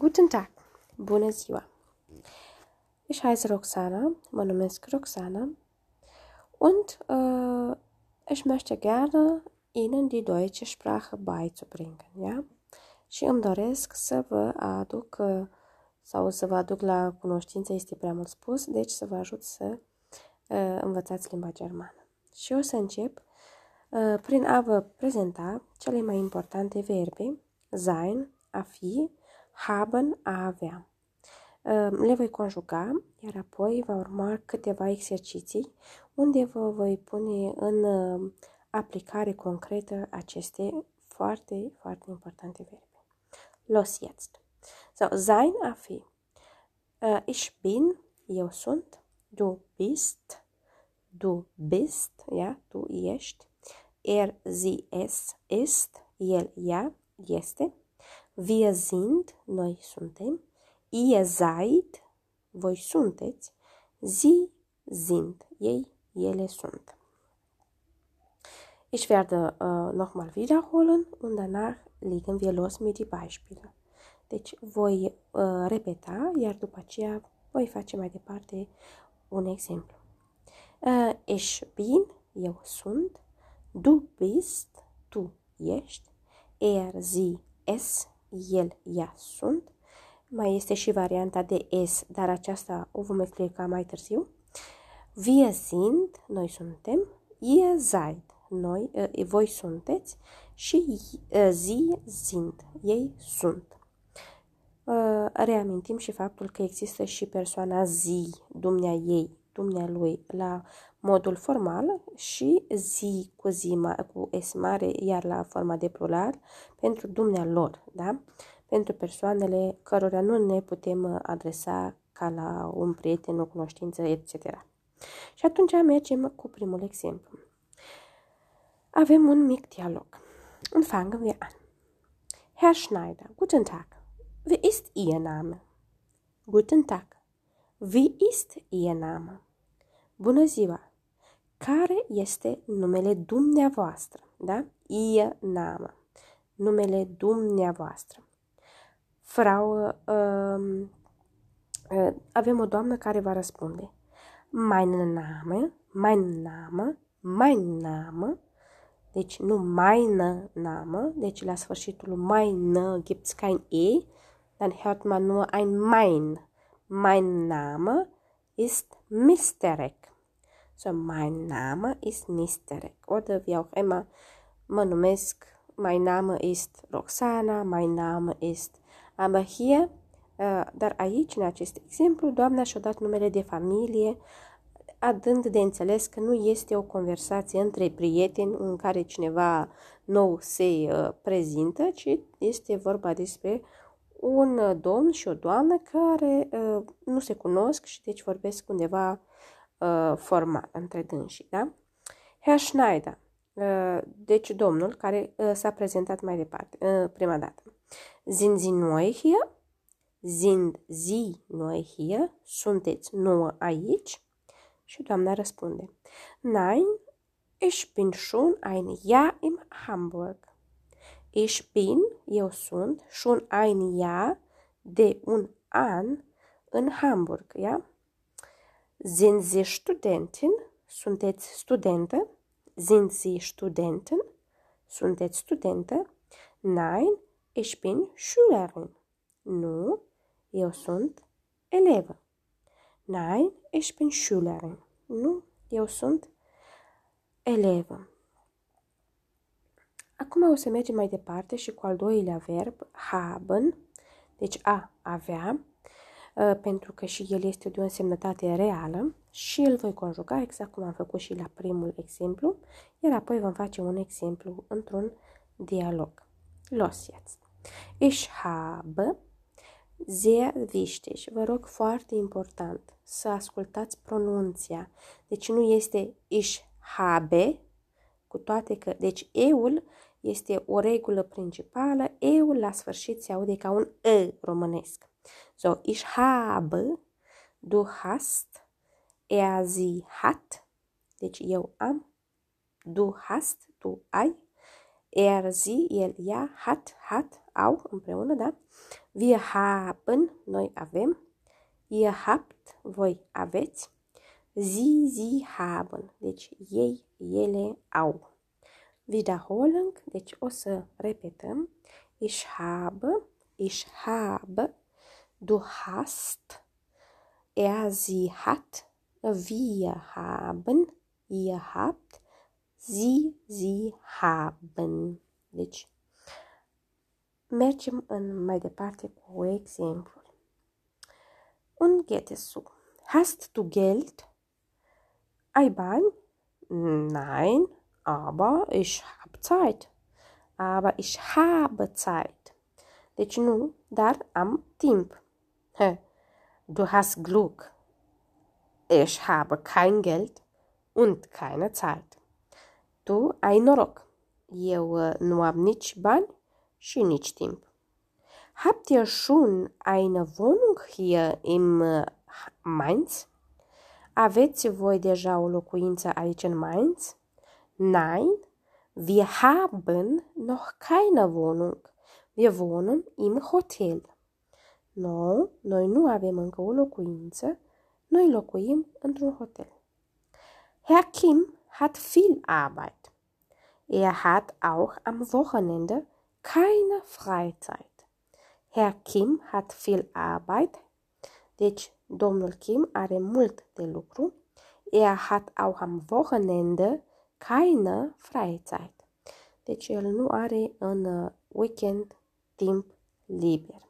Guten Tag! Bună ziua! Ich heiße Roxana, mă numesc Roxana und uh, ich möchte gerne Ihnen die deutsche Sprache beizubringen, ja? Și îmi doresc să vă aduc uh, sau să vă aduc la cunoștință, este prea mult spus, deci să vă ajut să uh, învățați limba germană. Și o să încep uh, prin a vă prezenta cele mai importante verbe, sein, a fi, haben, a avea. Ehm, le voi conjuga, iar apoi va urma câteva exerciții unde vă voi pune în ehm, aplicare concretă aceste foarte, foarte importante verbe. Los jetzt. So, sein, a fi. Uh, ich bin, eu sunt. Du bist, du bist, ja, tu ești. Er, sie, es, ist, el, ea, este. Wir sind, noi suntem. Ihr seid, voi sunteți. Sie sind, ei, ele sunt. Ich werde uh, nochmal wiederholen und danach legen wir los mit die Beispiele. Deci voi uh, repeta, iar după aceea voi face mai departe un exemplu. Uh, ich bin, eu sunt. Du bist, tu ești. Er, sie, es, el, ea sunt. Mai este și varianta de S, dar aceasta o vom explica mai târziu. Wir sind, noi suntem. Ihr seid, noi, uh, voi sunteți. Și uh, sie sind, ei sunt. Uh, reamintim și faptul că există și persoana zi, dumnea ei, dumnea lui, la modul formal și zi cu zi cu S mare, iar la forma de plural pentru dumnea lor, da? Pentru persoanele cărora nu ne putem adresa ca la un prieten, o cunoștință, etc. Și atunci mergem cu primul exemplu. Avem un mic dialog. Und fangen wir an. Herr Schneider, guten Tag. Wie ist Ihr Name? Guten Tag. Wie ist Ihr Name? Bună ziua! Care este numele dumneavoastră? Da? Ihr Name. Numele dumneavoastră. Frau, uh, uh, avem o doamnă care va răspunde. Mein Name, mein Name, mein Name. Deci nu meine Name, deci la sfârșitul meine gibt's kein E, dann hört man nur ein mein. Mein Name ist Misterek. So, mein Name ist Misterek. Oder wie auch immer, mă numesc, mein Name ist Roxana, mein Name ist Aber hier, uh, dar aici, în acest exemplu, doamna și-a dat numele de familie, adând de înțeles că nu este o conversație între prieteni în care cineva nou se uh, prezintă, ci este vorba despre un domn și o doamnă care uh, nu se cunosc și deci vorbesc undeva uh, formal între dânsii, da? Herr Schneider, uh, deci domnul care uh, s-a prezentat mai departe, uh, prima dată. Sind Sie neu hier? Sind Sie neu hier? Sunteți nouă aici? Și doamna răspunde. Nein, ich bin schon ein Jahr in Hamburg. Ich bin, eu sunt, schon ein Jahr, de un an, în Hamburg, ja? Sind Sie Studentin? Sunteți studentă? Sind Sie Studentin? Sunteți studentă? Nein, ich bin Schülerin. Nu, eu sunt elevă. Nein, ich bin Schülerin. Nu, eu sunt elevă. Acum o să mergem mai departe și cu al doilea verb, haben, deci a avea, ă, pentru că și el este de o însemnătate reală și îl voi conjuga exact cum am făcut și la primul exemplu, iar apoi vom face un exemplu într-un dialog. Los jetzt. Ich habe sehr wichtig, vă rog foarte important să ascultați pronunția. Deci nu este ich habe, cu toate că, deci eul este o regulă principală, eul la sfârșit se aude ca un e românesc. So, ich habe, du hast, er, sie hat, deci eu am, du hast, tu ai, er, sie, el, ea, hat, hat, au împreună, da? Wir haben, noi avem. Ihr habt, voi aveți. Sie, sie haben, deci ei, ele au. Wiederholen, deci o să repetăm. Ich habe, ich habe, du hast, er, sie hat, wir haben, ihr habt, sie, sie haben. Deci, mergem în mai departe cu exemplu. Und geht es so. Hast du Geld? Ai bani? Nein, aber ich habe Zeit. Aber ich habe Zeit. Deci nu, dar am timp. Du hast Glück. Ich habe kein Geld und keine Zeit. Tu ai noroc. Eu nu am nici bani și nici timp. Habt ihr schon eine Wohnung hier im uh, Mainz? Aveți voi deja o locuință aici în Mainz? Nein, wir haben noch keine Wohnung. Wir wohnen im Hotel. No, noi nu avem încă o locuință, noi locuim într-un hotel. Herr Kim hat viel Arbeit. Er hat auch am Wochenende keine Freizeit. Herr Kim hat viel Arbeit. Deci, domnul Kim are mult de lucru. Er hat auch am Wochenende keine Freizeit. Deci, el nu are în uh, weekend timp liber.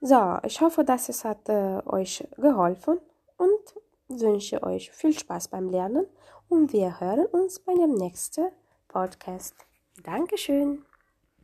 So, ich hoffe, dass es hat äh, euch geholfen und wünsche euch viel Spaß beim Lernen und wir hören uns bei dem nächsten Podcast. Dankeschön.